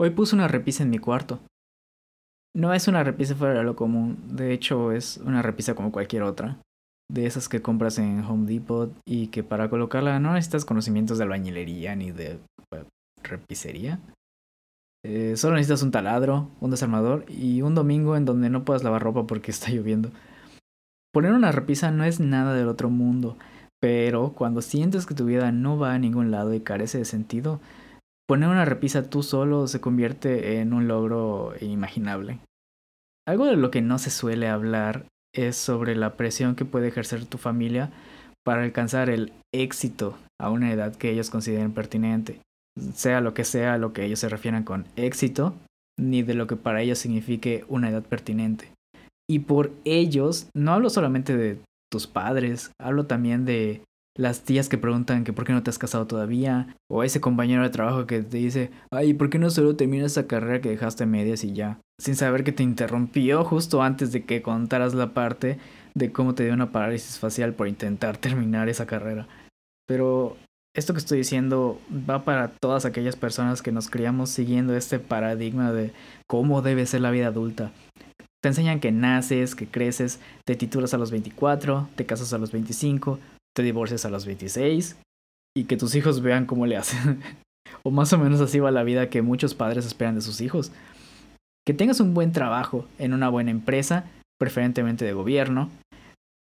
Hoy puse una repisa en mi cuarto. No es una repisa fuera de lo común, de hecho es una repisa como cualquier otra. De esas que compras en Home Depot y que para colocarla no necesitas conocimientos de albañilería ni de eh, repisería. Eh, solo necesitas un taladro, un desarmador y un domingo en donde no puedas lavar ropa porque está lloviendo. Poner una repisa no es nada del otro mundo, pero cuando sientes que tu vida no va a ningún lado y carece de sentido, poner una repisa tú solo se convierte en un logro inimaginable. Algo de lo que no se suele hablar es sobre la presión que puede ejercer tu familia para alcanzar el éxito a una edad que ellos consideren pertinente, sea lo que sea lo que ellos se refieran con éxito, ni de lo que para ellos signifique una edad pertinente. Y por ellos, no hablo solamente de tus padres, hablo también de las tías que preguntan que por qué no te has casado todavía, o ese compañero de trabajo que te dice, ay, ¿por qué no solo terminas esa carrera que dejaste medias y ya? Sin saber que te interrumpió justo antes de que contaras la parte de cómo te dio una parálisis facial por intentar terminar esa carrera. Pero esto que estoy diciendo va para todas aquellas personas que nos criamos siguiendo este paradigma de cómo debe ser la vida adulta. Te enseñan que naces, que creces, te titulas a los 24, te casas a los 25, te divorcias a los 26 y que tus hijos vean cómo le hacen. o más o menos así va la vida que muchos padres esperan de sus hijos. Que tengas un buen trabajo en una buena empresa, preferentemente de gobierno,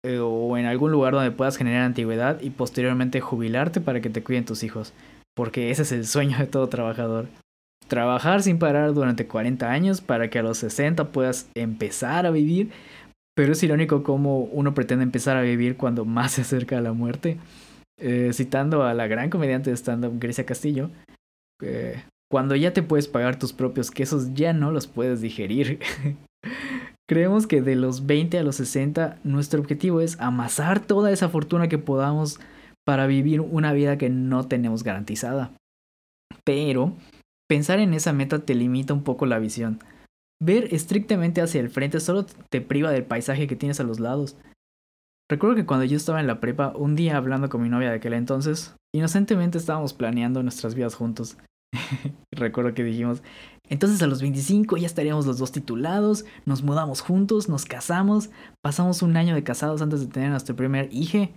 eh, o en algún lugar donde puedas generar antigüedad y posteriormente jubilarte para que te cuiden tus hijos, porque ese es el sueño de todo trabajador. Trabajar sin parar durante 40 años para que a los 60 puedas empezar a vivir, pero es irónico cómo uno pretende empezar a vivir cuando más se acerca a la muerte. Eh, citando a la gran comediante de stand-up Grecia Castillo, eh, cuando ya te puedes pagar tus propios quesos, ya no los puedes digerir. Creemos que de los 20 a los 60 nuestro objetivo es amasar toda esa fortuna que podamos para vivir una vida que no tenemos garantizada. Pero pensar en esa meta te limita un poco la visión. Ver estrictamente hacia el frente solo te priva del paisaje que tienes a los lados. Recuerdo que cuando yo estaba en la prepa, un día hablando con mi novia de aquel entonces, inocentemente estábamos planeando nuestras vidas juntos. Recuerdo que dijimos, entonces a los 25 ya estaríamos los dos titulados, nos mudamos juntos, nos casamos, pasamos un año de casados antes de tener nuestro primer hijo,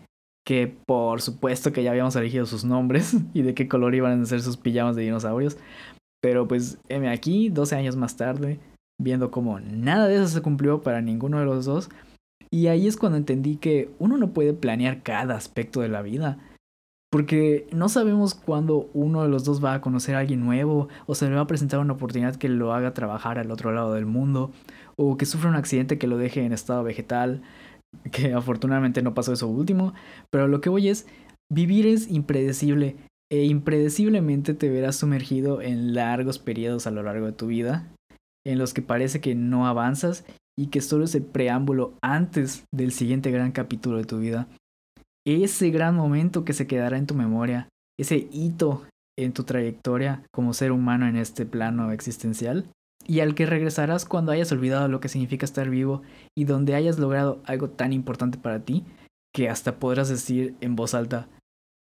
que por supuesto que ya habíamos elegido sus nombres y de qué color iban a ser sus pijamas de dinosaurios. Pero pues, M aquí, 12 años más tarde, viendo como nada de eso se cumplió para ninguno de los dos. Y ahí es cuando entendí que uno no puede planear cada aspecto de la vida. Porque no sabemos cuándo uno de los dos va a conocer a alguien nuevo o se le va a presentar una oportunidad que lo haga trabajar al otro lado del mundo o que sufra un accidente que lo deje en estado vegetal, que afortunadamente no pasó eso último, pero lo que voy es, vivir es impredecible e impredeciblemente te verás sumergido en largos periodos a lo largo de tu vida, en los que parece que no avanzas y que solo es el preámbulo antes del siguiente gran capítulo de tu vida ese gran momento que se quedará en tu memoria, ese hito en tu trayectoria como ser humano en este plano existencial, y al que regresarás cuando hayas olvidado lo que significa estar vivo y donde hayas logrado algo tan importante para ti que hasta podrás decir en voz alta,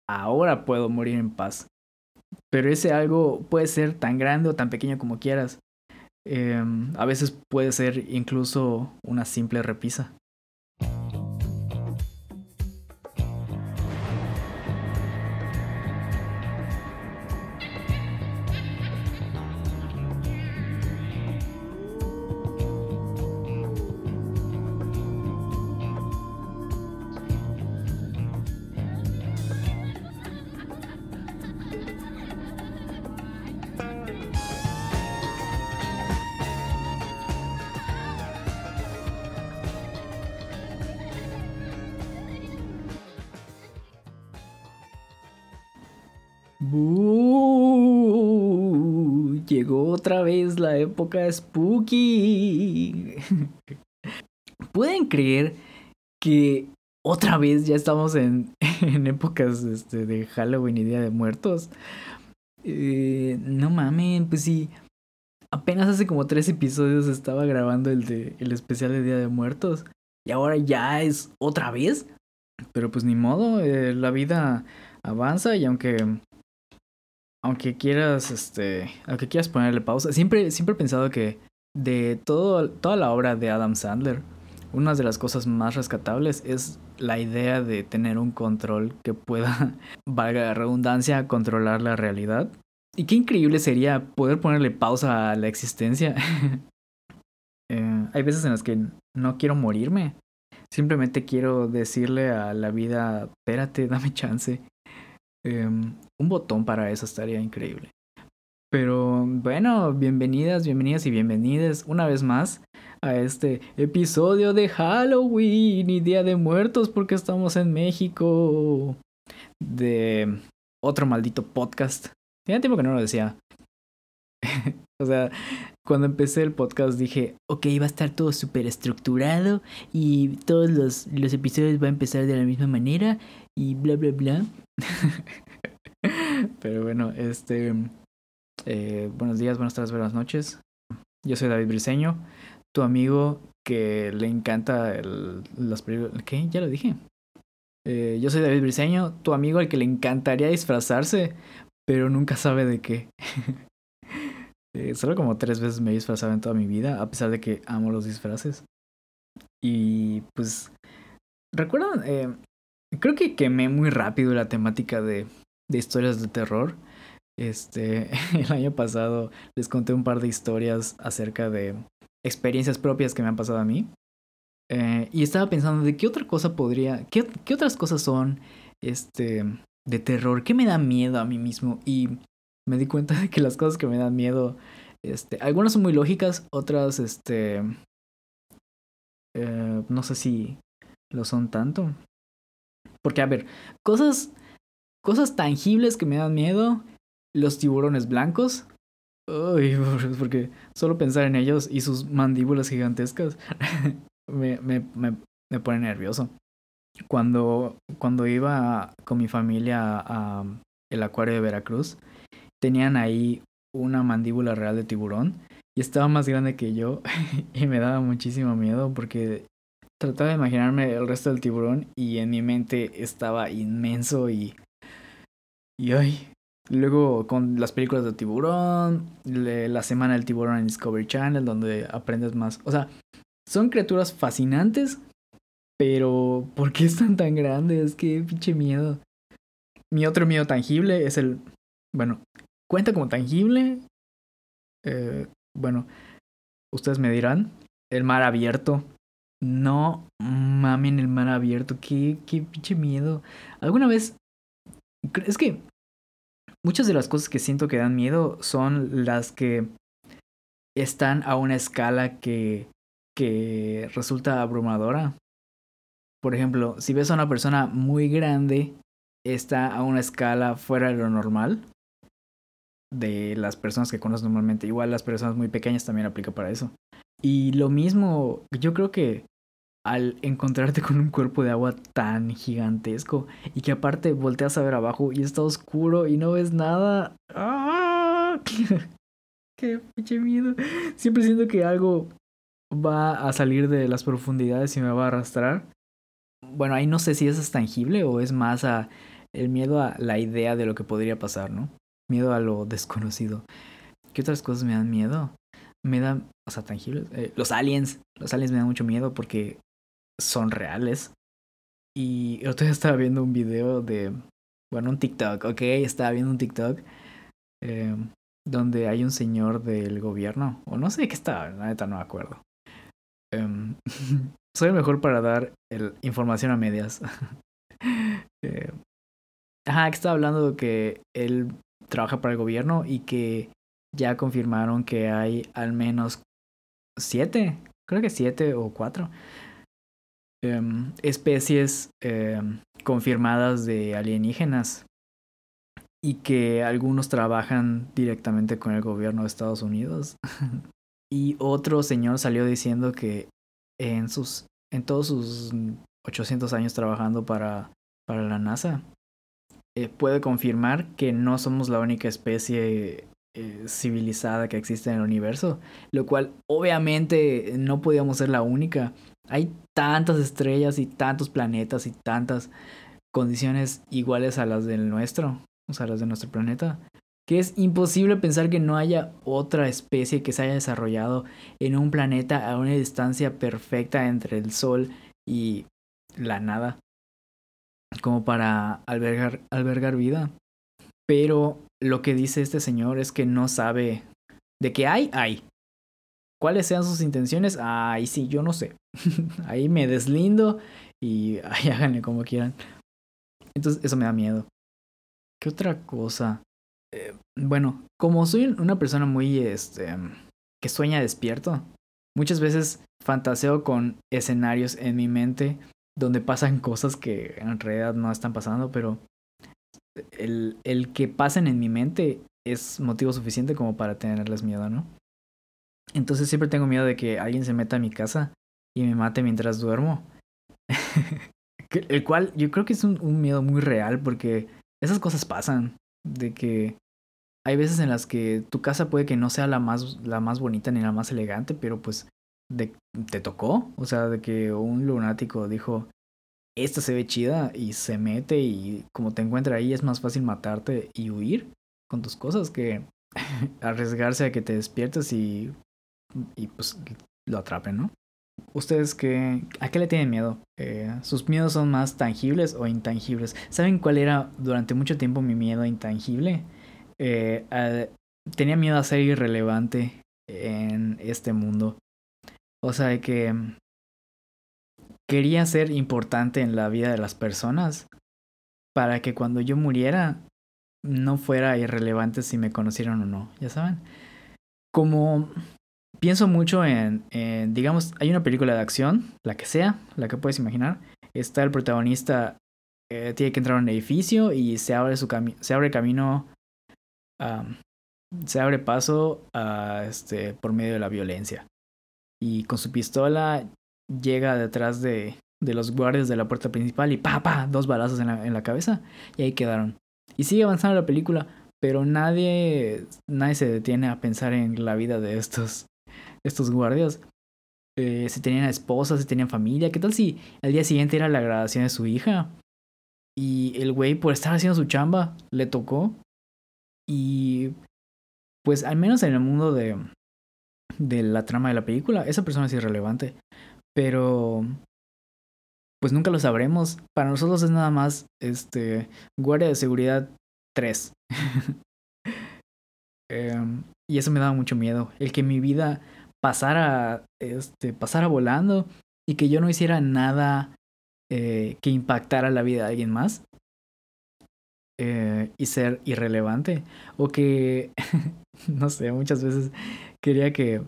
ahora puedo morir en paz. Pero ese algo puede ser tan grande o tan pequeño como quieras. Em, a veces puede ser incluso una simple repisa. Otra vez la época spooky. ¿Pueden creer que otra vez ya estamos en, en épocas este, de Halloween y Día de Muertos? Eh, no mamen, pues sí. Apenas hace como tres episodios estaba grabando el de el especial de Día de Muertos. Y ahora ya es otra vez. Pero pues ni modo, eh, la vida avanza y aunque aunque quieras, este, aunque quieras ponerle pausa, siempre, siempre he pensado que de todo, toda la obra de Adam Sandler, una de las cosas más rescatables es la idea de tener un control que pueda, valga la redundancia, controlar la realidad. Y qué increíble sería poder ponerle pausa a la existencia. Eh, hay veces en las que no quiero morirme. Simplemente quiero decirle a la vida, espérate, dame chance. Em, un botón para eso estaría increíble. Pero bueno, bienvenidas, bienvenidas y bienvenidas una vez más a este episodio de Halloween y Día de Muertos porque estamos en México. De otro maldito podcast. Tiene tiempo que no lo decía. o sea, cuando empecé el podcast dije, ok, va a estar todo súper estructurado y todos los, los episodios van a empezar de la misma manera y bla, bla, bla. Pero bueno, este... Eh, buenos días, buenas tardes, buenas noches. Yo soy David Briseño, tu amigo que le encanta las películas... ¿Qué? Ya lo dije. Eh, yo soy David Briseño, tu amigo al que le encantaría disfrazarse, pero nunca sabe de qué. Eh, solo como tres veces me he disfrazado en toda mi vida, a pesar de que amo los disfraces. Y pues, ¿recuerdan? Creo que quemé muy rápido la temática de, de historias de terror. Este, el año pasado les conté un par de historias acerca de experiencias propias que me han pasado a mí. Eh, y estaba pensando de qué otra cosa podría, qué, qué otras cosas son, este, de terror, qué me da miedo a mí mismo. Y me di cuenta de que las cosas que me dan miedo, este, algunas son muy lógicas, otras, este, eh, no sé si lo son tanto. Porque, a ver, cosas, cosas tangibles que me dan miedo, los tiburones blancos. Uy, porque solo pensar en ellos y sus mandíbulas gigantescas me, me, me, me pone nervioso. Cuando, cuando iba con mi familia a el acuario de Veracruz, tenían ahí una mandíbula real de tiburón y estaba más grande que yo y me daba muchísimo miedo porque trataba de imaginarme el resto del tiburón y en mi mente estaba inmenso y y ay luego con las películas de tiburón la semana del tiburón en Discovery Channel donde aprendes más o sea son criaturas fascinantes pero ¿por qué están tan grandes? Qué pinche miedo. Mi otro miedo tangible es el bueno, cuenta como tangible. Eh, bueno, ustedes me dirán, el mar abierto. No mamen el mar abierto, qué, qué pinche miedo. ¿Alguna vez? Es que muchas de las cosas que siento que dan miedo son las que están a una escala que, que resulta abrumadora. Por ejemplo, si ves a una persona muy grande, está a una escala fuera de lo normal de las personas que conoces normalmente. Igual las personas muy pequeñas también aplica para eso. Y lo mismo, yo creo que al encontrarte con un cuerpo de agua tan gigantesco y que aparte volteas a ver abajo y está oscuro y no ves nada. ¡Ah! ¡Qué pinche miedo! Siempre siento que algo va a salir de las profundidades y me va a arrastrar. Bueno, ahí no sé si eso es tangible o es más a el miedo a la idea de lo que podría pasar, ¿no? miedo a lo desconocido. ¿Qué otras cosas me dan miedo? Me dan, o sea, tangibles. Eh, los aliens. Los aliens me dan mucho miedo porque son reales. Y otro día estaba viendo un video de, bueno, un TikTok, ok, estaba viendo un TikTok eh, donde hay un señor del gobierno, o no sé qué estaba, la neta no me acuerdo. Em, soy el mejor para dar el, información a medias. eh, ajá, que estaba hablando de que él trabaja para el gobierno y que ya confirmaron que hay al menos siete, creo que siete o cuatro em, especies em, confirmadas de alienígenas y que algunos trabajan directamente con el gobierno de Estados Unidos. y otro señor salió diciendo que en sus en todos sus 800 años trabajando para para la NASA eh, puede confirmar que no somos la única especie eh, civilizada que existe en el universo, lo cual obviamente no podíamos ser la única. Hay tantas estrellas y tantos planetas y tantas condiciones iguales a las del nuestro, o sea, las de nuestro planeta, que es imposible pensar que no haya otra especie que se haya desarrollado en un planeta a una distancia perfecta entre el Sol y la nada, como para albergar, vida. Pero lo que dice este señor es que no sabe de qué hay, hay. ¿Cuáles sean sus intenciones? Ay, sí, yo no sé. ahí me deslindo y ahí háganle como quieran. Entonces, eso me da miedo. ¿Qué otra cosa? Eh, bueno, como soy una persona muy, este, que sueña despierto, muchas veces fantaseo con escenarios en mi mente donde pasan cosas que en realidad no están pasando, pero el, el que pasen en mi mente es motivo suficiente como para tenerles miedo, ¿no? Entonces siempre tengo miedo de que alguien se meta a mi casa y me mate mientras duermo. el cual yo creo que es un, miedo muy real porque esas cosas pasan. De que hay veces en las que tu casa puede que no sea la más, la más bonita ni la más elegante, pero pues te tocó. O sea, de que un lunático dijo, esta se ve chida y se mete y como te encuentra ahí es más fácil matarte y huir con tus cosas que arriesgarse a que te despiertes y, y pues lo atrapen, ¿no? ¿Ustedes qué, a qué le tienen miedo? Eh, ¿Sus miedos son más tangibles o intangibles? ¿Saben cuál era durante mucho tiempo mi miedo intangible? Eh, tenía miedo a ser irrelevante en este mundo. O sea, que quería ser importante en la vida de las personas para que cuando yo muriera no fuera irrelevante si me conocieron o no, ya saben. Como pienso mucho en, digamos, hay una película de acción, la que sea, la que puedes imaginar. Está el protagonista, eh, tiene que entrar a un edificio y se abre, su se abre camino, se abre paso a, este, por medio de la violencia. Y con su pistola llega detrás de, de los guardias de la puerta principal y pa, pa, dos balazos en la, en la cabeza y ahí quedaron. Y sigue avanzando la película, pero nadie, nadie se detiene a pensar en la vida de estos, estos guardias. Eh, si tenían esposa, si tenían familia, ¿qué tal si al día siguiente era la graduación de su hija? Y el güey, por estar haciendo su chamba, le tocó. Y pues al menos en el mundo de, de la trama de la película, esa persona es irrelevante. Pero pues nunca lo sabremos. Para nosotros es nada más este guardia de seguridad 3. Em, y eso me daba mucho miedo. El que mi vida pasara, este, pasara volando y que yo no hiciera nada eh, que impactara la vida de alguien más. Eh, y ser irrelevante. O que, no sé, muchas veces quería que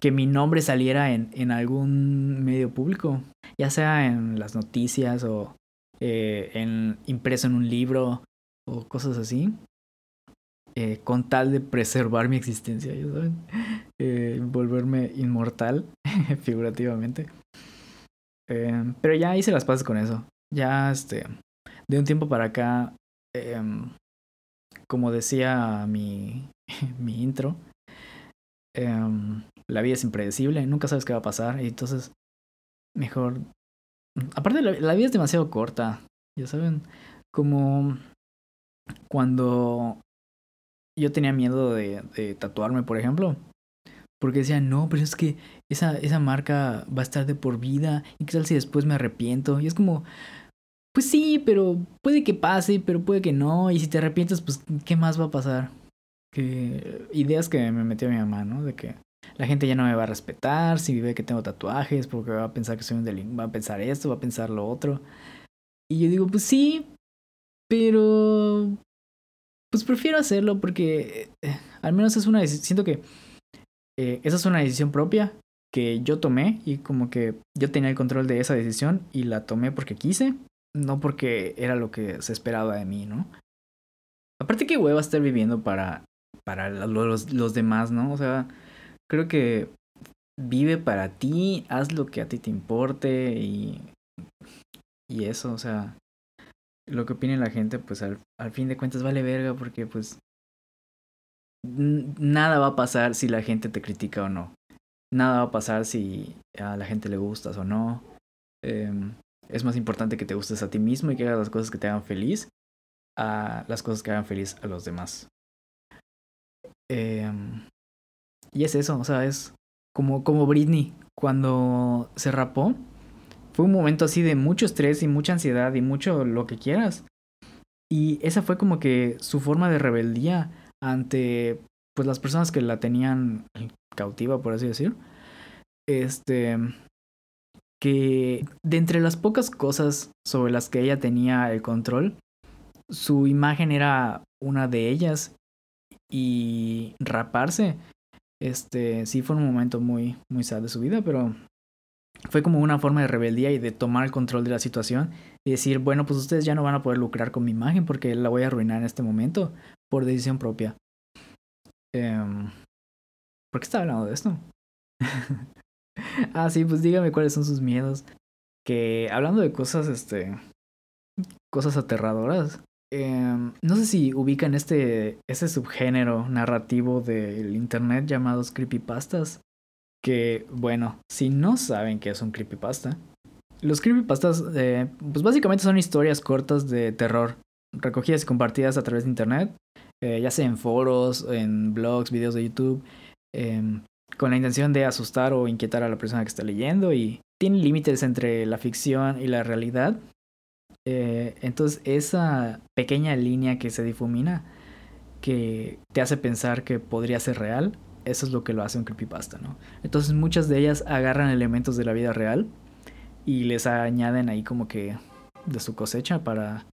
que mi nombre saliera en, en algún medio público, ya sea en las noticias o eh, en, impreso en un libro o cosas así, eh, con tal de preservar mi existencia, ¿ya saben? Eh, volverme inmortal, figurativamente. pero ya hice las paces con eso. Ya, este, de un tiempo para acá, em, como decía mi, mi intro, em, la vida es impredecible, nunca sabes qué va a pasar, y entonces mejor... Aparte, la, vida es demasiado corta, ya saben, como cuando yo tenía miedo de, de tatuarme, por ejemplo, porque decía, no, pero es que esa, esa marca va a estar de por vida, y qué tal si después me arrepiento, y es como... Pues sí, pero puede que pase, pero puede que no. Y si te arrepientes, pues, ¿qué más va a pasar? Que ideas que me metió mi mamá, ¿no? De que la gente ya no me va a respetar si ve que tengo tatuajes porque va a pensar que soy un delincuente, va a pensar esto, va a pensar lo otro. Y yo digo, pues sí, pero pues prefiero hacerlo porque eh, al menos es una decisión, siento que eh, esa es una decisión propia que yo tomé y como que yo tenía el control de esa decisión y la tomé porque quise, no porque era lo que se esperaba de mí, ¿no? Aparte que hueva estar viviendo para, para los, los demás, ¿no? O sea, creo que vive para ti, haz lo que a ti te importe y, y eso, o sea, lo que opine la gente, pues al, al fin de cuentas vale verga porque pues nada va a pasar si la gente te critica o no. Nada va a pasar si a la gente le gustas o no. Em, es más importante que te gustes a ti mismo y que hagas las cosas que te hagan feliz a las cosas que hagan feliz a los demás. Em, y es eso, o sea, es como, como Britney cuando se rapó. Fue un momento así de mucho estrés y mucha ansiedad y mucho lo que quieras. Y esa fue como que su forma de rebeldía ante pues las personas que la tenían cautiva, por así decir. Este que de entre las pocas cosas sobre las que ella tenía el control, su imagen era una de ellas y raparse este sí fue un momento muy muy sad de su vida, pero fue como una forma de rebeldía y de tomar el control de la situación y decir, bueno, pues ustedes ya no van a poder lucrar con mi imagen porque la voy a arruinar en este momento por decisión propia. Um, ¿Por qué estaba hablando de esto? ah, sí, pues dígame cuáles son sus miedos. Que hablando de cosas, este, cosas aterradoras. Em, no sé si ubican este, ese subgénero narrativo del internet llamados creepypastas. Que, bueno, si no saben qué es un creepypasta, los creepypastas, eh, pues básicamente son historias cortas de terror, recogidas y compartidas a través de internet, eh, ya sea en foros, en blogs, videos de YouTube, em, con la intención de asustar o inquietar a la persona que está leyendo y tienen límites entre la ficción y la realidad. Eh, entonces esa pequeña línea que se difumina, que te hace pensar que podría ser real, eso es lo que lo hace un creepypasta, ¿no? Entonces muchas de ellas agarran elementos de la vida real y les añaden ahí como que de su cosecha para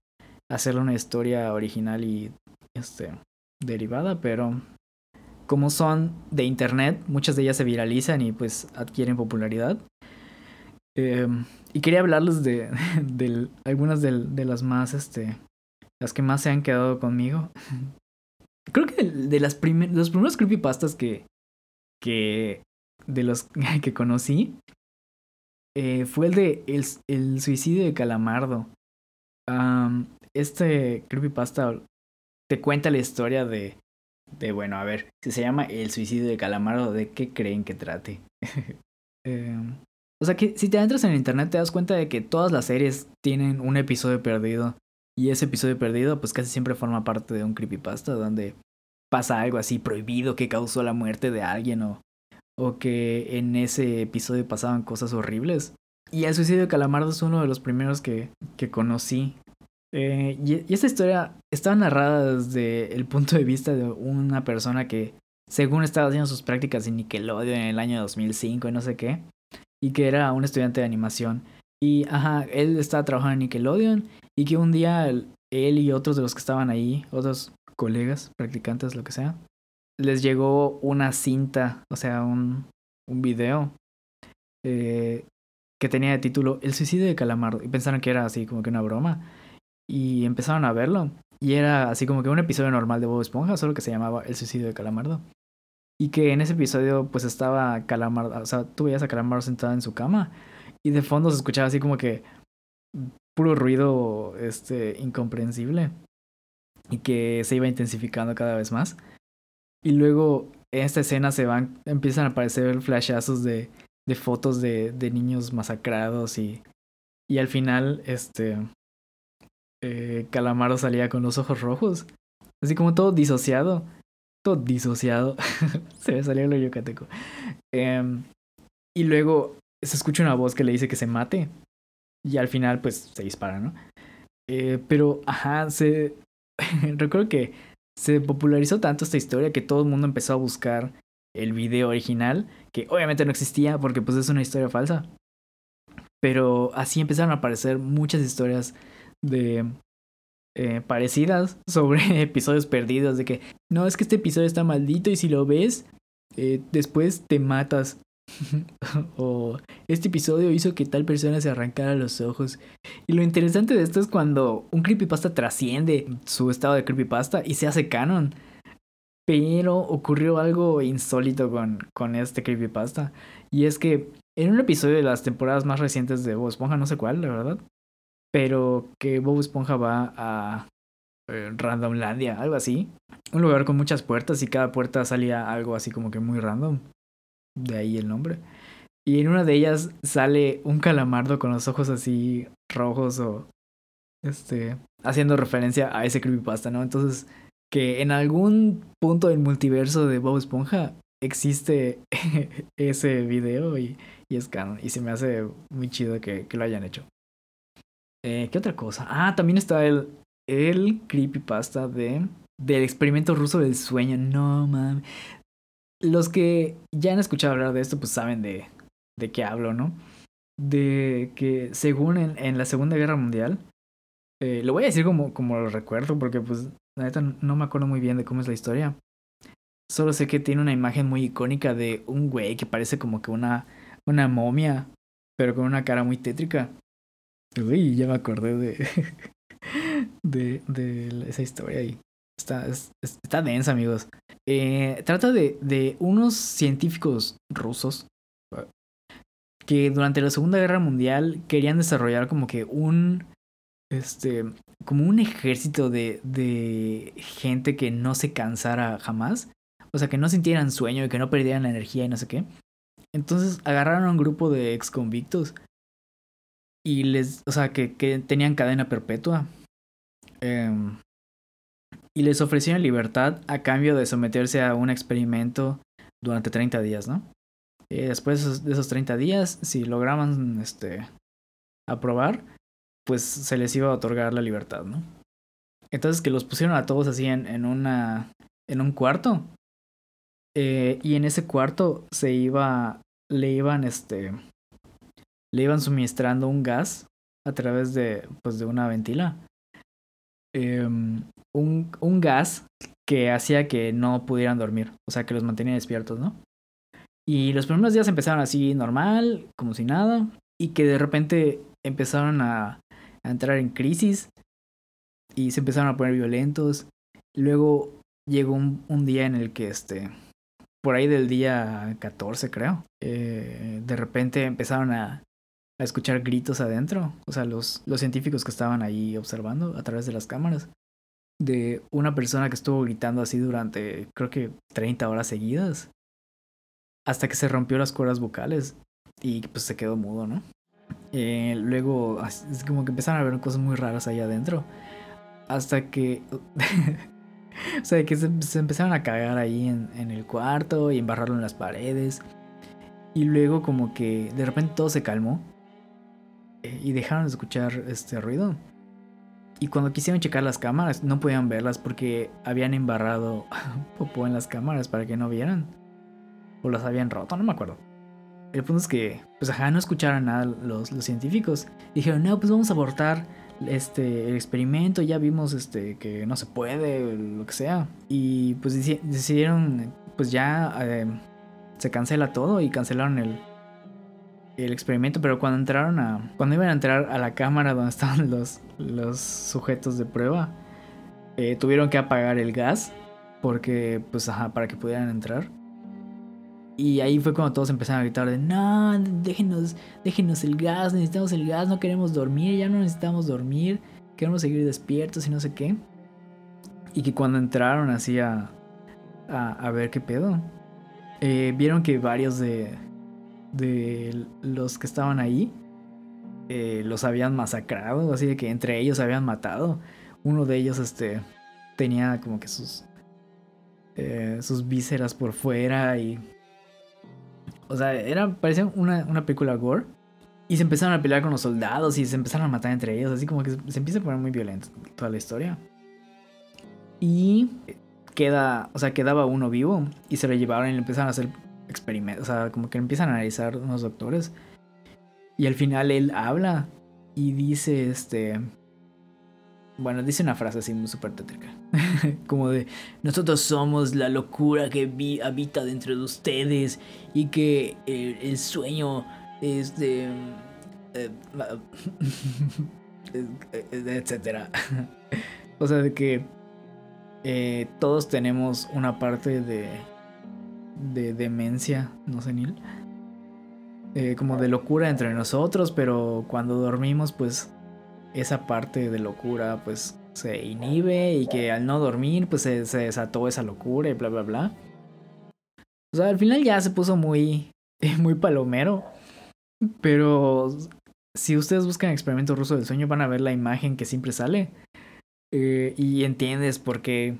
hacerle una historia original y este derivada, pero como son de internet, muchas de ellas se viralizan y pues adquieren popularidad. Em, y quería hablarles de, algunas de, las más, este, las que más se han quedado conmigo. Creo que de, las los primeros creepypastas que, que, de los que conocí, eh, fue el de el, suicidio de Calamardo. este creepypasta te cuenta la historia de, de, bueno, a ver, si se llama El suicidio de Calamardo, ¿de qué creen que trate? Em, o sea que si te entras en internet te das cuenta de que todas las series tienen un episodio perdido. Y ese episodio perdido pues casi siempre forma parte de un creepypasta donde pasa algo así prohibido que causó la muerte de alguien o, o que en ese episodio pasaban cosas horribles. Y el suicidio de Calamardo es uno de los primeros que, que conocí eh, y, esta historia está narrada desde el punto de vista de una persona que, según estaba haciendo sus prácticas en Nickelodeon en el año 2005 y no sé qué, y que era un estudiante de animación. Y, ajá, él estaba trabajando en Nickelodeon y que un día él y otros de los que estaban ahí, otros colegas, practicantes, lo que sea, les llegó una cinta, o sea, un, un video eh, que tenía de título El suicidio de Calamardo. Y pensaron que era así como que una broma y empezaron a verlo. Y era así como que un episodio normal de Bob Esponja, solo que se llamaba El suicidio de Calamardo. Y que en ese episodio pues estaba Calamardo, o sea, tú veías a Calamardo sentado en su cama y de fondo se escuchaba así como que puro ruido este incomprensible y que se iba intensificando cada vez más. Y luego en esta escena se van empiezan a aparecer flashazos de de fotos de, de niños masacrados y y al final este eh, Calamardo salía con los ojos rojos. Así como todo disociado. Todo disociado. se me salió lo yucateco. Em, y luego se escucha una voz que le dice que se mate. Y al final, pues, se dispara, ¿no? Eh, pero, ajá, se... Recuerdo que se popularizó tanto esta historia que todo el mundo empezó a buscar el video original, que obviamente no existía porque pues es una historia falsa. Pero así empezaron a aparecer muchas historias de eh, parecidas sobre episodios perdidos, de que no, es que este episodio está maldito y si lo ves, eh, después te matas. o este episodio hizo que tal persona se arrancara los ojos. Y lo interesante de esto es cuando un creepypasta trasciende su estado de creepypasta y se hace canon. Pero ocurrió algo insólito con, con este creepypasta. Y es que en un episodio de las temporadas más recientes de Bob Esponja, no sé cuál, la verdad, pero que Bob Esponja va a eh, Randomlandia, algo así. Un lugar con muchas puertas y cada puerta salía algo así como que muy random. De ahí el nombre. Y en una de ellas sale un calamardo con los ojos así rojos o este haciendo referencia a ese creepypasta, ¿no? Entonces que en algún punto del multiverso de Bob Esponja existe ese video y, y es canon. Y se me hace muy chido que, que lo hayan hecho. Eh, ¿Qué otra cosa? Ah, también está el, el creepypasta de, del experimento ruso del sueño. No mames. Los que ya han escuchado hablar de esto, pues saben de, de qué hablo, ¿no? De que según en, en la Segunda Guerra Mundial, eh, lo voy a decir como, como lo recuerdo, porque pues la neta no me acuerdo muy bien de cómo es la historia. Solo sé que tiene una imagen muy icónica de un güey que parece como que una, una momia, pero con una cara muy tétrica. Uy, ya me acordé de, de, de esa historia y está, está densa, amigos. Eh, trata de, de unos científicos rusos que durante la Segunda Guerra Mundial querían desarrollar como que un este como un ejército de, de gente que no se cansara jamás o sea, que no sintieran sueño y que no perdieran la energía y no sé qué. Entonces agarraron a un grupo de ex convictos y les, o sea, que, que tenían cadena perpetua. Eh, y les ofrecieron libertad a cambio de someterse a un experimento durante 30 días, ¿no? Y después de esos 30 días, si lograban este, aprobar, pues se les iba a otorgar la libertad, ¿no? Entonces que los pusieron a todos así en un cuarto eh, y en ese cuarto se iba, le iban, este, le iban suministrando un gas a través de, pues, de una ventila. Em, un, un gas que hacía que no pudieran dormir, o sea, que los mantenía despiertos, ¿no? Y los primeros días empezaron así normal, como si nada, y que de repente empezaron a, entrar en crisis y se empezaron a poner violentos. Luego llegó un, un día en el que este por ahí del día 14 creo, eh, de repente empezaron a, a, escuchar gritos adentro, o sea, los, los científicos que estaban ahí observando a través de las cámaras, de una persona que estuvo gritando así durante creo que 30 horas seguidas, hasta que se rompió las cuerdas vocales y pues se quedó mudo, ¿no? Eh, luego es como que empezaron a ver cosas muy raras ahí adentro. Hasta que o sea, que se, empezaron a cagar ahí en, en, el cuarto y embarrarlo en las paredes. Y luego como que de repente todo se calmó. Y dejaron de escuchar este ruido. Y cuando quisieron checar las cámaras, no podían verlas porque habían embarrado popó en las cámaras para que no vieran. O las habían roto, no me acuerdo. El punto es que, pues ajá, no escucharon nada los, los científicos. Dijeron, no, pues vamos a abortar este el experimento, ya vimos este que no se puede, lo que sea. Y pues decidieron, pues ya eh, se cancela todo y cancelaron el, el experimento, pero cuando entraron a cuando iban a entrar a la cámara donde estaban los los sujetos de prueba, eh, tuvieron que apagar el gas porque pues ajá, para que pudieran entrar. Y ahí fue cuando todos empezaron a gritar de, no, déjenos, déjenos el gas, necesitamos el gas, no queremos dormir, ya no necesitamos dormir, queremos seguir despiertos y no sé qué. Y que cuando entraron así a, a, ver qué pedo, eh, vieron que varios de, de los que estaban ahí eh, los habían masacrado, así de que entre ellos habían matado. Uno de ellos este, tenía como que sus, eh, sus vísceras por fuera y o sea, era, parecía una, una película gore. Y se empezaron a pelear con los soldados y se empezaron a matar entre ellos. Así como que se empieza a poner muy violento toda la historia. Y queda, o sea, quedaba uno vivo y se lo llevaron y le empezaron a hacer experimentos. O sea, como que empiezan a analizar unos doctores. Y al final él habla y dice, este, bueno, dice una frase así súper tétrica. Como de, nosotros somos la locura que vi, habita dentro de ustedes y que eh, el sueño es de... Eh, etcétera. o sea, de que eh, todos tenemos una parte de, de demencia, no sé ni. como de locura entre nosotros, pero cuando dormimos, pues esa parte de locura pues se inhibe y que al no dormir pues se, desató esa locura y bla bla bla. O sea, al final ya se puso muy, muy palomero. Pero si ustedes buscan experimento ruso del sueño van a ver la imagen que siempre sale. Eh, y entiendes por qué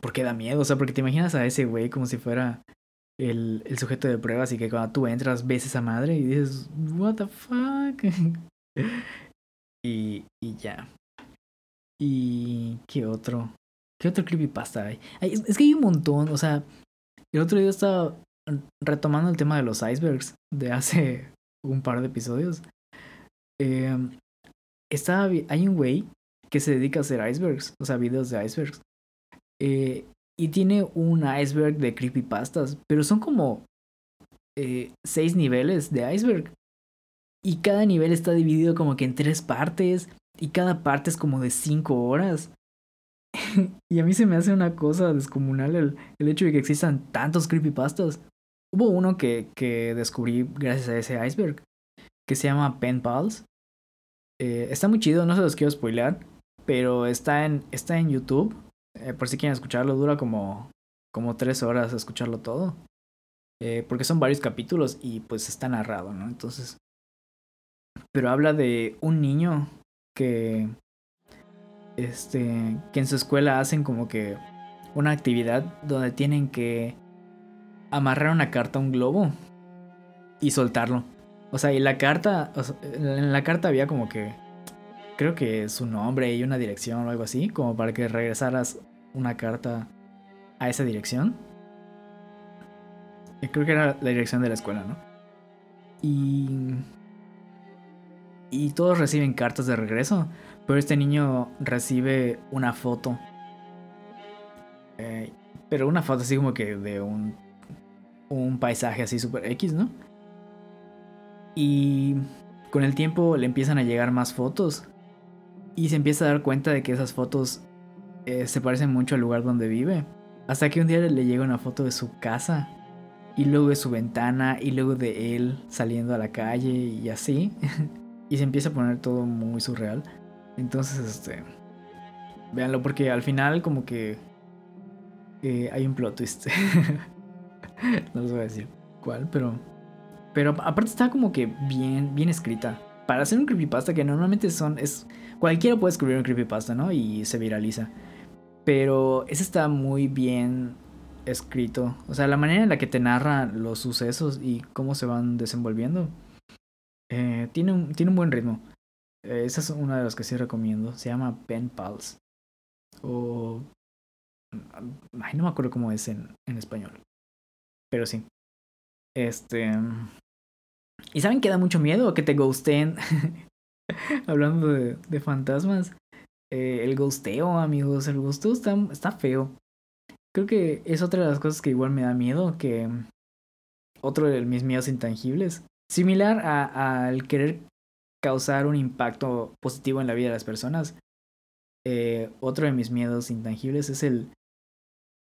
porque da miedo, o sea, porque te imaginas a ese güey como si fuera el, el sujeto de pruebas y que cuando tú entras ves esa madre y dices, what the fuck. y, y ya. ¿Y qué otro? ¿Qué otro creepypasta hay? hay es, que hay un montón, o sea, el otro día estaba retomando el tema de los icebergs de hace un par de episodios. Eh, hay un güey que se dedica a hacer icebergs, o sea, videos de icebergs. Eh, y tiene un iceberg de creepypastas, pero son como eh, seis niveles de iceberg. Y cada nivel está dividido como que en tres partes. Y cada parte es como de cinco horas. y a mí se me hace una cosa descomunal el, el hecho de que existan tantos creepypastas. Hubo uno que, que descubrí gracias a ese iceberg, que se llama Pen Pals. Eh, está muy chido, no se los quiero spoiler, pero está en, está en YouTube. Eh, por si quieren escucharlo, dura como, como tres horas escucharlo todo. Eh, porque son varios capítulos y pues está narrado, ¿no? Entonces... Pero habla de un niño que... Este... Que en su escuela hacen como que una actividad donde tienen que amarrar una carta a un globo y soltarlo. O sea, y la carta, en la carta había como que, creo que su nombre y una dirección o algo así, como para que regresaras una carta a esa dirección. Y creo que era la dirección de la escuela, ¿no? Y... Y todos reciben cartas de regreso, pero este niño recibe una foto. Eh, pero una foto así como que de un un paisaje así super X, ¿no? Y con el tiempo le empiezan a llegar más fotos y se empieza a dar cuenta de que esas fotos eh, se parecen mucho al lugar donde vive. Hasta que un día le llega una foto de su casa y luego de su ventana y luego de él saliendo a la calle y así. y se empieza a poner todo muy surreal. Entonces, este... Véanlo porque al final como que eh, hay un plot twist. no les voy a decir cuál, pero. Pero aparte está como que bien, bien escrita. Para hacer un creepypasta que normalmente son. es Cualquiera puede escribir un creepypasta, ¿no? Y se viraliza. Pero ese está muy bien escrito. O sea, la manera en la que te narra los sucesos y cómo se van desenvolviendo. Eh, tiene, un, tiene un buen ritmo. esa es una de las que sí recomiendo. Se llama Pen Pals. O. Ay, no me acuerdo cómo es en, en español. Pero sí. Este. ¿Y saben que da mucho miedo que te ghosten? Hablando de, de fantasmas. Eh, el ghosteo, amigos. El ghosteo está, está feo. Creo que es otra de las cosas que igual me da miedo. Que. Otro de mis miedos intangibles. Similar al querer causar un impacto positivo en la vida de las personas. Eh, otro de mis miedos intangibles es el,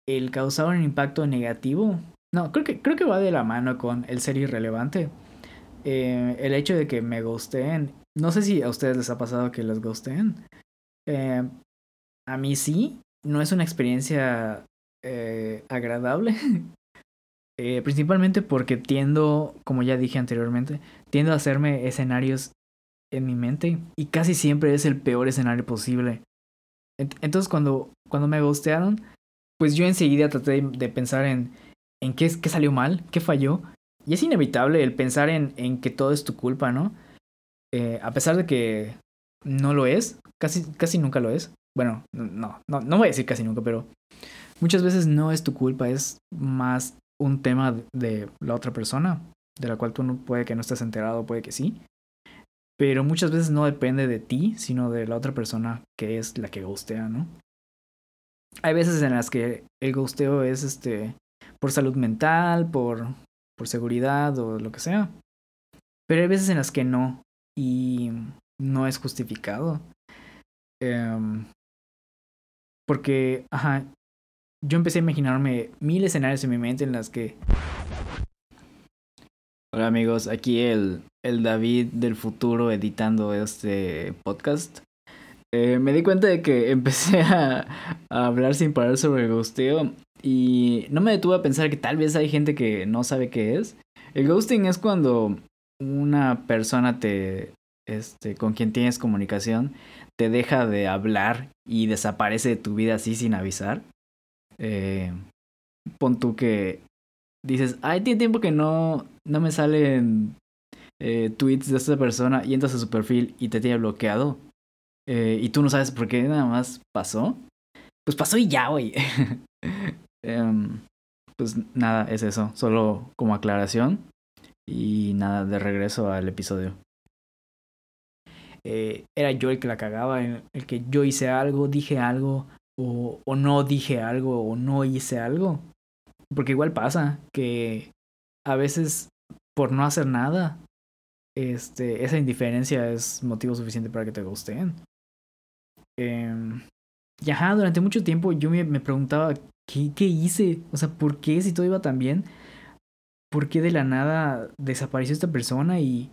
el causar un impacto negativo no, creo que, creo que va de la mano con el ser irrelevante. Eh, el hecho de que me gusteen. No sé si a ustedes les ha pasado que les gusten. Eh, a mí sí. No es una experiencia eh, agradable. principalmente porque tiendo, como ya dije anteriormente, tiendo a hacerme escenarios en mi mente. Y casi siempre es el peor escenario posible. Entonces cuando, cuando me gustearon, pues yo enseguida traté de pensar en en qué, qué salió mal, qué falló. Y es inevitable el pensar en, en que todo es tu culpa, ¿no? Eh, a pesar de que no lo es, casi, casi nunca lo es. Bueno, no, no, no voy a decir casi nunca, pero muchas veces no es tu culpa, es más un tema de la otra persona, de la cual tú no, puede que no estés enterado, puede que sí. Pero muchas veces no depende de ti, sino de la otra persona que es la que gustea, ¿no? Hay veces en las que el gusteo es este por salud mental, por, por seguridad o lo que sea. Pero hay veces en las que no y no es justificado. Em, porque, ajá, yo empecé a imaginarme mil escenarios en mi mente en las que... Hola amigos, aquí el, el David del futuro editando este podcast. Eh, me di cuenta de que empecé a, a, hablar sin parar sobre el gusteo y no me detuve a pensar que tal vez hay gente que no sabe qué es. El ghosting es cuando una persona te, este, con quien tienes comunicación te deja de hablar y desaparece de tu vida así sin avisar. Eh, pon tú que dices, ay, tiene tiempo que no, no me salen eh, tweets de esta persona y entras a su perfil y te tiene bloqueado. Eh, y tú no sabes por qué nada más pasó. Pues pasó y ya, güey. Em, pues nada, es eso. Solo como aclaración. Y nada, de regreso al episodio. Eh, era yo el que la cagaba, el, que yo hice algo, dije algo, o, o no dije algo, o no hice algo. Porque igual pasa que a veces por no hacer nada, este, esa indiferencia es motivo suficiente para que te gusten. Eh, y ajá, durante mucho tiempo yo me, me preguntaba, ¿qué, ¿qué, hice? O sea, ¿por qué si todo iba tan bien? ¿Por qué de la nada desapareció esta persona y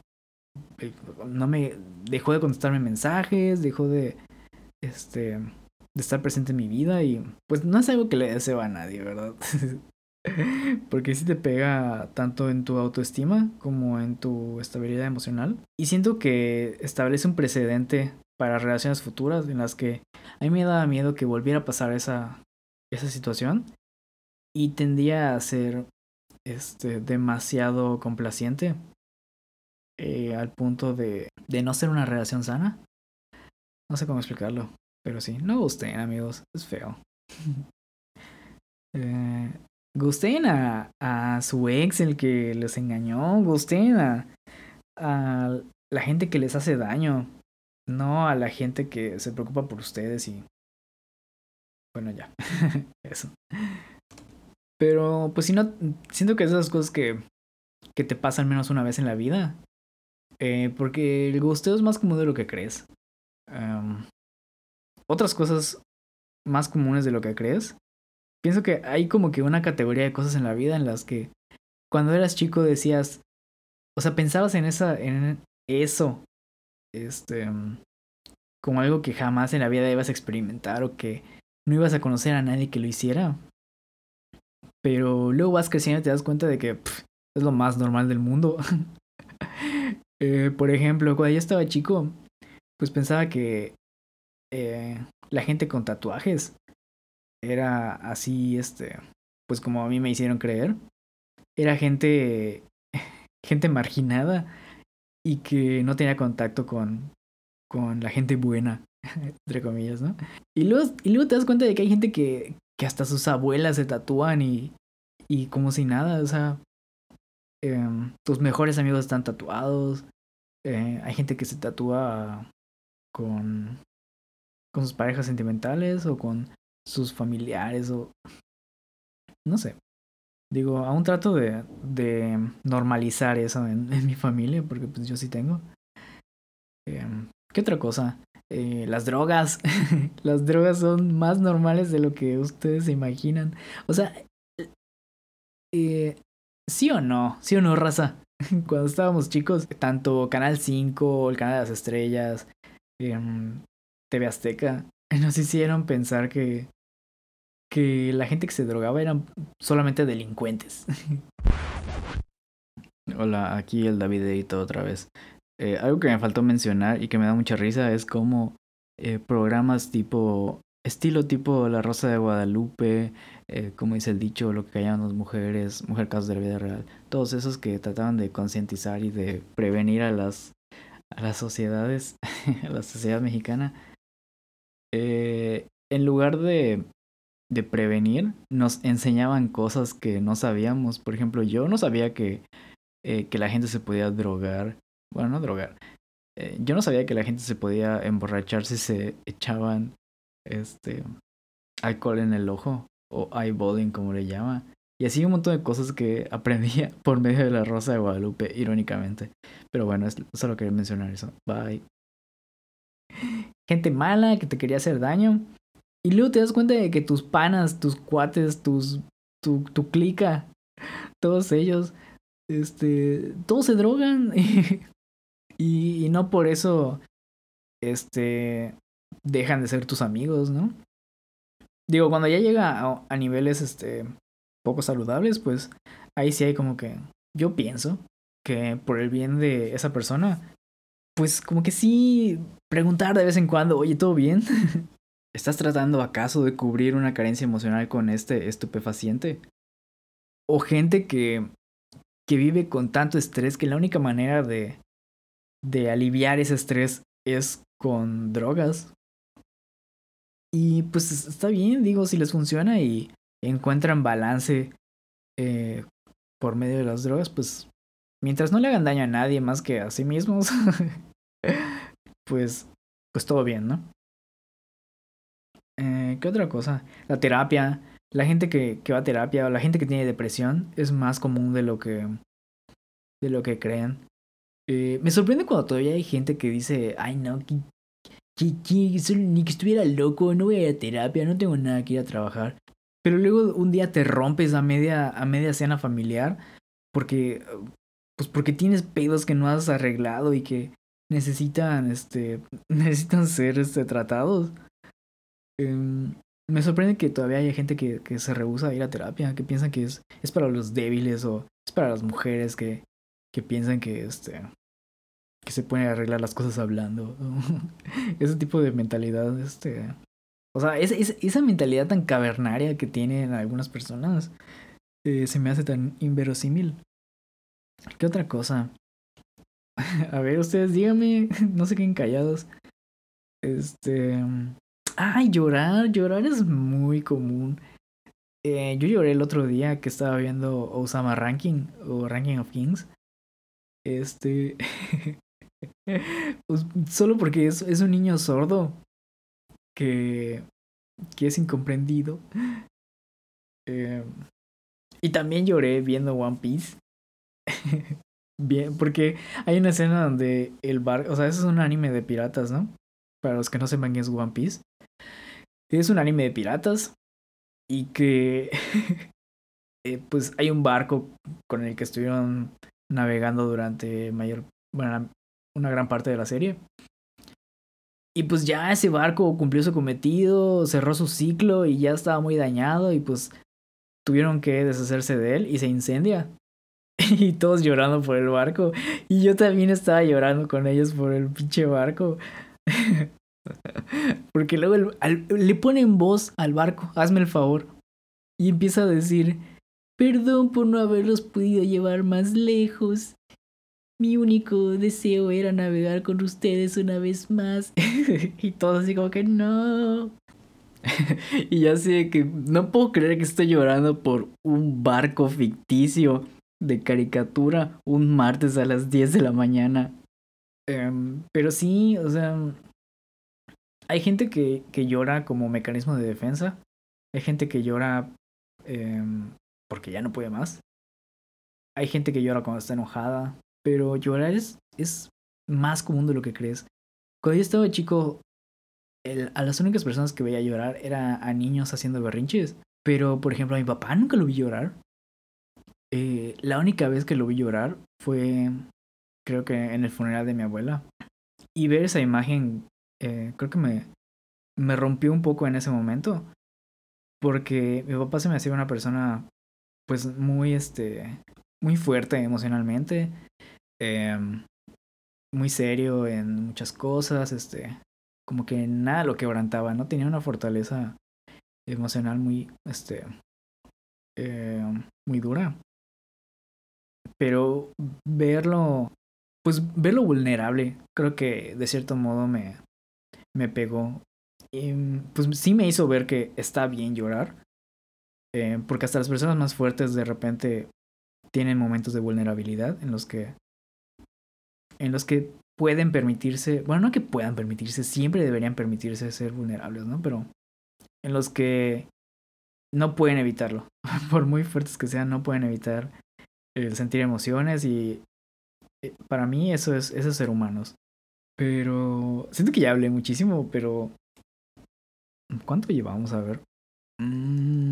eh, no me dejó de contestarme mensajes, dejó de este de estar presente en mi vida y pues no es algo que le deseo a nadie, ¿verdad? Porque sí te pega tanto en tu autoestima como en tu estabilidad emocional. Y siento que establece un precedente para relaciones futuras en las que a mí me daba miedo que volviera a pasar esa, esa situación y tendía a ser este, demasiado complaciente eh, al punto de, de no ser una relación sana. No sé cómo explicarlo, pero sí, no gusten amigos, es feo. eh, gusten a, a su ex, el que les engañó, gusten a, a la gente que les hace daño, no a la gente que se preocupa por ustedes y... Bueno, ya, eso. Pero, pues si no, siento que esas cosas que, que te pasan menos una vez en la vida. Eh, porque el gusteo es más común de lo que crees. Otras cosas más comunes de lo que crees pienso que hay como que una categoría de cosas en la vida en las que cuando eras chico decías, o sea, pensabas en esa, en eso, este, como algo que jamás en la vida ibas a experimentar o que no ibas a conocer a nadie que lo hiciera. Pero luego vas creciendo y te das cuenta de que es lo más normal del mundo. eh, por ejemplo, cuando yo estaba chico, pues pensaba que eh, la gente con tatuajes era así, este, pues como a mí me hicieron creer, era gente, gente marginada y que no tenía contacto con, con la gente buena, entre comillas, ¿no? Y luego, y luego te das cuenta de que hay gente que, que hasta sus abuelas se tatúan y, y como si nada, o sea, eh, tus mejores amigos están tatuados, eh, hay gente que se tatúa con, con sus parejas sentimentales o con sus familiares o... No sé. Digo, aún trato de, de normalizar eso en, mi familia, porque pues yo sí tengo. Eh, ¿Qué otra cosa? Eh, las drogas. las drogas son más normales de lo que ustedes se imaginan. O sea, eh, sí o no, sí o no, raza. Cuando estábamos chicos, tanto Canal 5, el Canal de las Estrellas, eh, TV Azteca, nos hicieron pensar que que la gente que se drogaba eran solamente delincuentes. Hola, aquí el David Edito otra vez. Eh, algo que me faltó mencionar y que me da mucha risa es como eh, programas tipo, estilo tipo La Rosa de Guadalupe, eh, como dice el dicho, lo que callaban las mujeres, mujer casos de la vida real, todos esos que trataban de concientizar y de prevenir a las, a las sociedades, a la sociedad mexicana. en lugar de de prevenir, nos enseñaban cosas que no sabíamos. Por ejemplo, yo no sabía que, que la gente se podía drogar. Bueno, no drogar. Eh, yo no sabía que la gente se podía emborrachar si se echaban este alcohol en el ojo o eyeballing como le llama. Y así un montón de cosas que aprendía por medio de la Rosa de Guadalupe, irónicamente. Pero bueno, solo quería mencionar eso. Bye. Gente mala que te quería hacer daño. Y luego te das cuenta de que tus panas, tus cuates, tus, tu, tu clica, todos ellos, este, todos se drogan. y no por eso, este, dejan de ser tus amigos, ¿no? Digo, cuando ya llega a, a, niveles, este, poco saludables, pues ahí sí hay como que, yo pienso que por el bien de esa persona, pues como que sí preguntar de vez en cuando, oye, ¿todo bien? ¿Estás tratando acaso de cubrir una carencia emocional con este estupefaciente? O gente que, que vive con tanto estrés que la única manera de, de aliviar ese estrés es con drogas. Y pues está bien, digo, si les funciona y encuentran balance eh, por medio de las drogas, pues mientras no le hagan daño a nadie más que a sí mismos, pues, pues todo bien, ¿no? Eh, ¿Qué otra cosa? La terapia. La gente que, que va a terapia o la gente que tiene depresión es más común de lo que, de lo que creen. Eh, me sorprende cuando todavía hay gente que dice, ay no, que, ni que estuviera loco, no voy a ir a terapia, no tengo nada que ir a trabajar. Pero luego un día te rompes a media, a media cena familiar porque, pues porque tienes pedos que no has arreglado y que necesitan, este, necesitan ser, este, tratados. Em, me sorprende que todavía haya gente que, que, se rehúsa a ir a terapia, que piensan que es, es para los débiles o es para las mujeres que, que piensan que este que se pueden arreglar las cosas hablando. Ese tipo de mentalidad, este. O sea, es, esa mentalidad tan cavernaria que tienen algunas personas eh, se me hace tan inverosímil. ¿Qué otra cosa? A ver, ustedes díganme, no se queden callados. Este. Ay, llorar, llorar es muy común. Eh, yo lloré el otro día que estaba viendo Osama Ranking o Ranking of Kings. Este. Pues, solo porque es, es un niño sordo que, que es incomprendido. Eh, y también lloré viendo One Piece. Bien, porque hay una escena donde el bar, o sea, eso es un anime de piratas, ¿no? Para los que no sepan qué es One Piece. Es un anime de piratas y que eh, pues hay un barco con el que estuvieron navegando durante mayor, bueno, una gran parte de la serie. Y pues ya ese barco cumplió su cometido, cerró su ciclo y ya estaba muy dañado y pues tuvieron que deshacerse de él y se incendia. y todos llorando por el barco. Y yo también estaba llorando con ellos por el pinche barco. Porque luego le ponen voz al barco, hazme el favor. Y empieza a decir, perdón por no haberlos podido llevar más lejos. Mi único deseo era navegar con ustedes una vez más. y todo así como que no. y ya sé que no puedo creer que estoy llorando por un barco ficticio de caricatura un martes a las 10 de la mañana. Em, pero sí, o sea, hay gente que, que, llora como mecanismo de defensa. Hay gente que llora em, porque ya no puede más. Hay gente que llora cuando está enojada. Pero llorar es, es más común de lo que crees. Cuando yo estaba chico, el, a las únicas personas que veía llorar era a niños haciendo berrinches. Pero, por ejemplo, a mi papá nunca lo vi llorar. Eh, la única vez que lo vi llorar fue, creo que en el funeral de mi abuela. Y ver esa imagen, eh, creo que me, me rompió un poco en ese momento. Porque mi papá se me hacía una persona, pues, muy, este, muy fuerte emocionalmente. Em, muy serio en muchas cosas, este, como que nada lo quebrantaba, ¿no? Tenía una fortaleza emocional muy, este, em, muy dura. Pero verlo, pues verlo vulnerable, creo que de cierto modo me, me pegó. Y pues sí me hizo ver que está bien llorar. Eh, porque hasta las personas más fuertes de repente tienen momentos de vulnerabilidad en los que en los que pueden permitirse, bueno, no que puedan permitirse, siempre deberían permitirse ser vulnerables, ¿no? Pero en los que no pueden evitarlo, por muy fuertes que sean, no pueden evitar sentir emociones y eh, para mí eso es, eso ser humanos. Pero siento que ya hablé muchísimo, pero ¿cuánto llevamos a ver? Mm,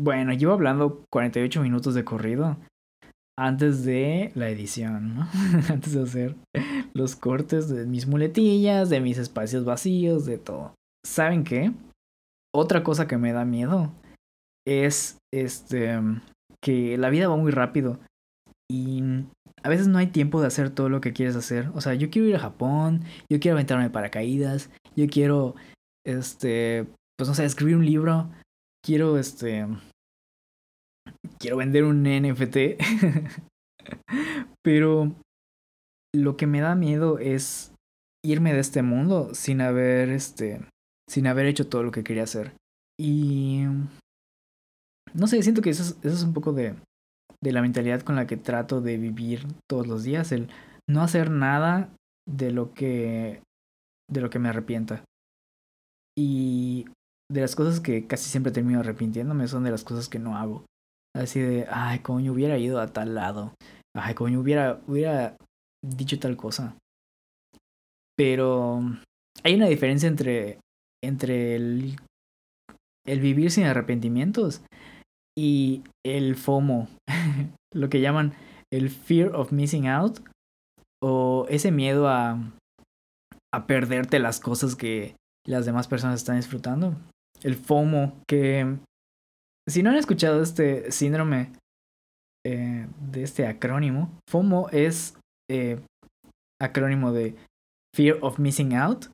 bueno, llevo hablando 48 minutos de corrido antes de la edición, ¿no? antes de hacer los cortes de mis muletillas, de mis espacios vacíos, de todo. ¿Saben qué? Otra cosa que me da miedo es este que la vida va muy rápido y a veces no hay tiempo de hacer todo lo que quieres hacer. O sea, yo quiero ir a Japón, yo quiero aventarme paracaídas, yo quiero este, pues no sé, escribir un libro, quiero, este, quiero vender un NFT, pero lo que me da miedo es irme de este mundo sin haber, este, sin haber hecho todo lo que quería hacer. Y no sé, siento que eso es, eso es un poco de, de la mentalidad con la que trato de vivir todos los días, el no hacer nada de lo que de lo que me arrepienta. Y de las cosas que casi siempre termino arrepintiéndome son de las cosas que no hago. Así de, ay, coño, hubiera ido a tal lado. Ay, coño, hubiera, hubiera dicho tal cosa. Pero hay una diferencia entre, entre el, el vivir sin arrepentimientos y el FOMO, lo que llaman el fear of missing out o ese miedo a, a perderte las cosas que las demás personas están disfrutando. El FOMO, que si no han escuchado este síndrome eh, de este acrónimo, FOMO es eh, acrónimo de Fear of Missing Out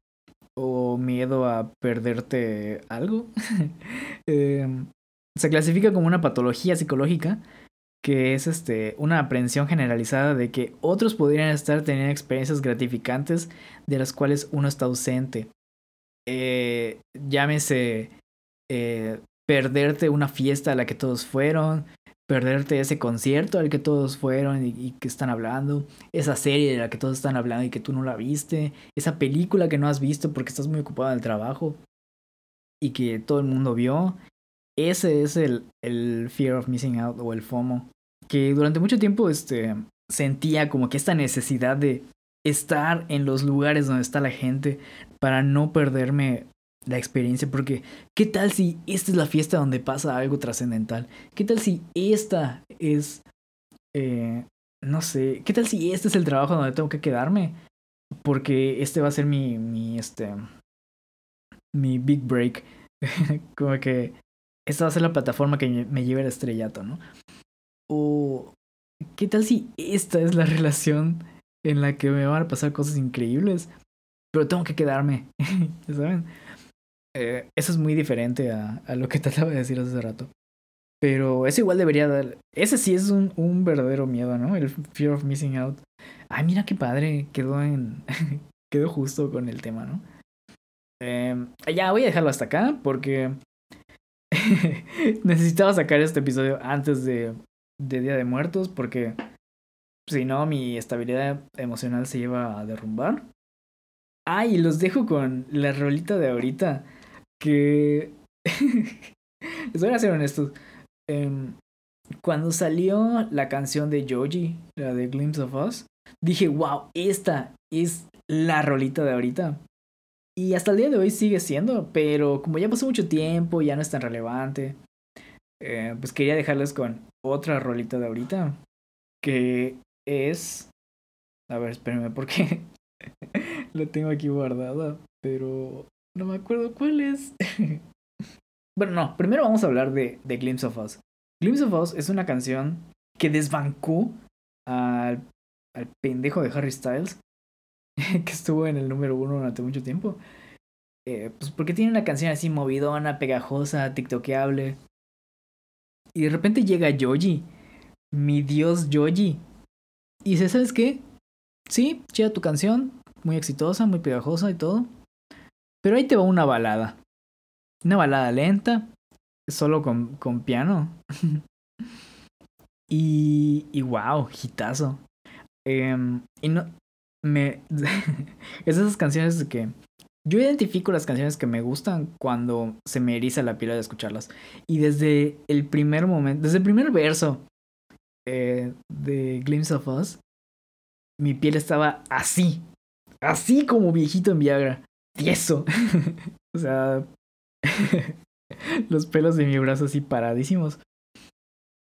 o miedo a perderte algo. Em, se clasifica como una patología psicológica que es este, una aprensión generalizada de que otros podrían estar teniendo experiencias gratificantes de las cuales uno está ausente. Eh, llámese eh, perderte una fiesta a la que todos fueron, perderte ese concierto al que todos fueron y, que están hablando, esa serie de la que todos están hablando y que tú no la viste, esa película que no has visto porque estás muy ocupado en el trabajo y que todo el mundo vio. Ese es el, el fear of missing out o el FOMO. Que durante mucho tiempo este, sentía como que esta necesidad de estar en los lugares donde está la gente para no perderme la experiencia, porque ¿qué tal si esta es la fiesta donde pasa algo trascendental? ¿Qué tal si esta es, eh, no sé, qué tal si este es el trabajo donde tengo que quedarme? Porque este va a ser mi, mi, este, mi big break. Como que esta va a ser la plataforma que me lleve al estrellato, ¿no? O, ¿qué tal si esta es la relación en la que me van a pasar cosas increíbles? Pero tengo que quedarme, ¿saben? Eh, eso es muy diferente a, a, lo que trataba de decir hace rato. Pero eso igual debería dar. Ese sí es un, un verdadero miedo, ¿no? El fear of missing out. Ay, mira qué padre. Quedó en. quedó justo con el tema, ¿no? Eh, ya voy a dejarlo hasta acá porque. necesitaba sacar este episodio antes de, de Día de Muertos porque. Si no, mi estabilidad emocional se lleva a derrumbar. Ay, los dejo con la rolita de ahorita que... Les voy a ser honestos. Em, cuando salió la canción de Joji, la de Glimpse of Us, dije, wow, esta es la rolita de ahorita. Y hasta el día de hoy sigue siendo, pero como ya pasó mucho tiempo, ya no es tan relevante, eh, pues quería dejarles con otra rolita de ahorita, que es... A ver, espérenme, porque la tengo aquí guardada, pero no me acuerdo cuál es. bueno, no, primero vamos a hablar de, de Glimpse of Us. Glimpse of Us es una canción que desbancó al, al pendejo de Harry Styles, que estuvo en el número uno durante mucho tiempo. Eh, pues porque tiene una canción así movidona, pegajosa, tiktokeable. Y de repente llega Yoji, mi dios Yoji. Y dice, ¿sabes qué? Sí, chida tu canción, muy exitosa, muy pegajosa y todo. Pero ahí te va una balada. Una balada lenta, solo con, con piano. y, y wow, hitazo. Em, y no. Me. es esas canciones que. Yo identifico las canciones que me gustan cuando se me eriza la piel de escucharlas. Y desde el primer momento, desde el primer verso eh, de Glimpse of Us, mi piel estaba así. Así como viejito en Viagra tieso. o sea, los pelos de mi brazo así paradísimos.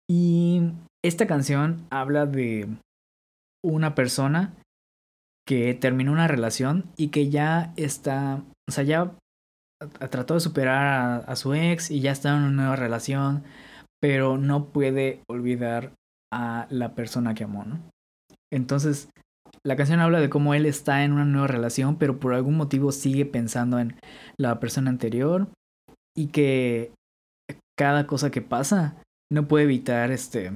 Y esta canción habla de una persona que terminó una relación y que ya está, o sea, ya trató de superar a, su ex y ya está en una nueva relación, pero no puede olvidar a la persona que amó, ¿no? Entonces, la canción habla de cómo él está en una nueva relación, pero por algún motivo sigue pensando en la persona anterior y que cada cosa que pasa no puede evitar este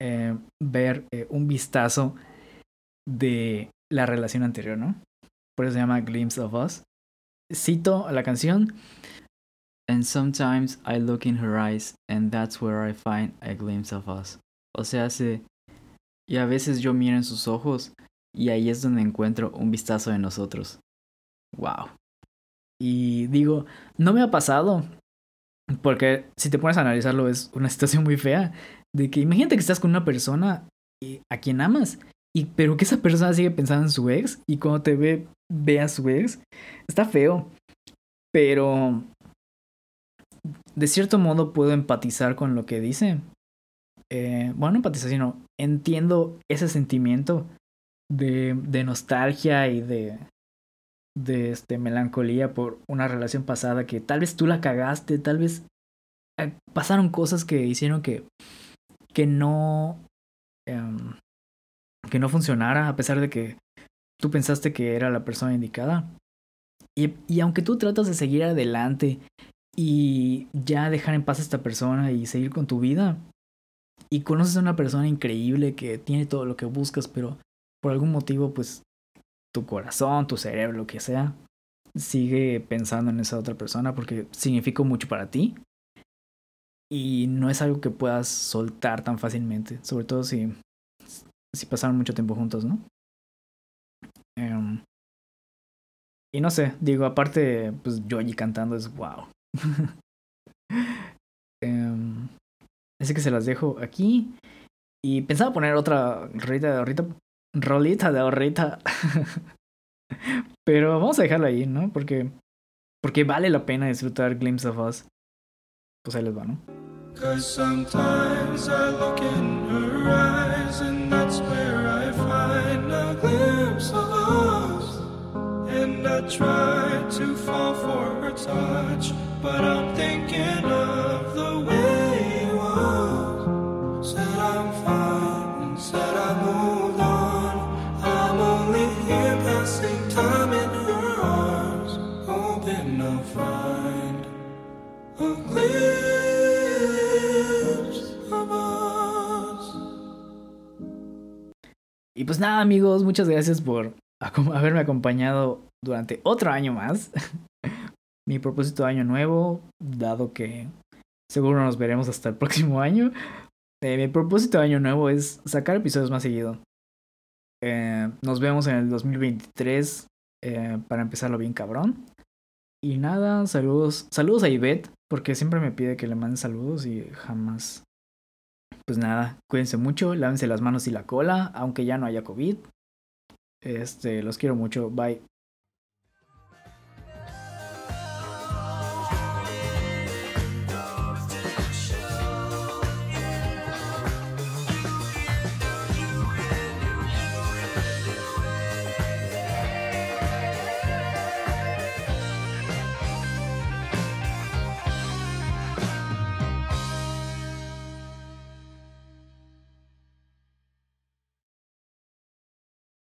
eh, ver eh, un vistazo de la relación anterior, ¿no? Por eso se llama Glimpse of Us. Cito la canción. And sometimes I look in her eyes and that's where I find a glimpse of us. O sea, hace y a veces yo miro en sus ojos y ahí es donde encuentro un vistazo de nosotros. Wow. Y digo, no me ha pasado, porque si te pones a analizarlo es una situación muy fea, de que imagínate que estás con una persona a quien amas, y pero que esa persona sigue pensando en su ex y cuando te ve ve a su ex, está feo. Pero de cierto modo puedo empatizar con lo que dice, eh, bueno, empatizar, sino entiendo ese sentimiento de, de nostalgia y de, de este, melancolía por una relación pasada que tal vez tú la cagaste, tal vez eh, pasaron cosas que hicieron que, que no, em, que no funcionara a pesar de que tú pensaste que era la persona indicada. Y, y aunque tú tratas de seguir adelante y ya dejar en paz a esta persona y seguir con tu vida, y conoces a una persona increíble que tiene todo lo que buscas, pero por algún motivo, pues tu corazón, tu cerebro, lo que sea, sigue pensando en esa otra persona porque significó mucho para ti. Y no es algo que puedas soltar tan fácilmente, sobre todo si, si pasaron mucho tiempo juntos, ¿no? Em, y no sé, digo, aparte, pues yo allí cantando es wow. Así que se las dejo aquí. Y pensaba poner otra rolita de ahorita. Rolita de ahorita. Pero vamos a dejarla ahí, ¿no? Porque, porque vale la pena disfrutar Glimpse of Us. Pues ahí les va, ¿no? Cause sometimes I look in her eyes and that's where I find a glimpse of us. And I try to fall for her touch, but I'm thinking nada amigos, muchas gracias por haberme acompañado durante otro año más. Mi propósito de año nuevo, dado que seguro nos veremos hasta el próximo año. Eh, mi propósito de año nuevo es sacar episodios más seguido. Eh, nos vemos en el 2023 eh, para empezarlo bien cabrón. Y nada, saludos, saludos a Ivette, porque siempre me pide que le mande saludos y jamás. Pues nada, cuídense mucho, lávense las manos y la cola, aunque ya no haya COVID. Este, los quiero mucho, bye.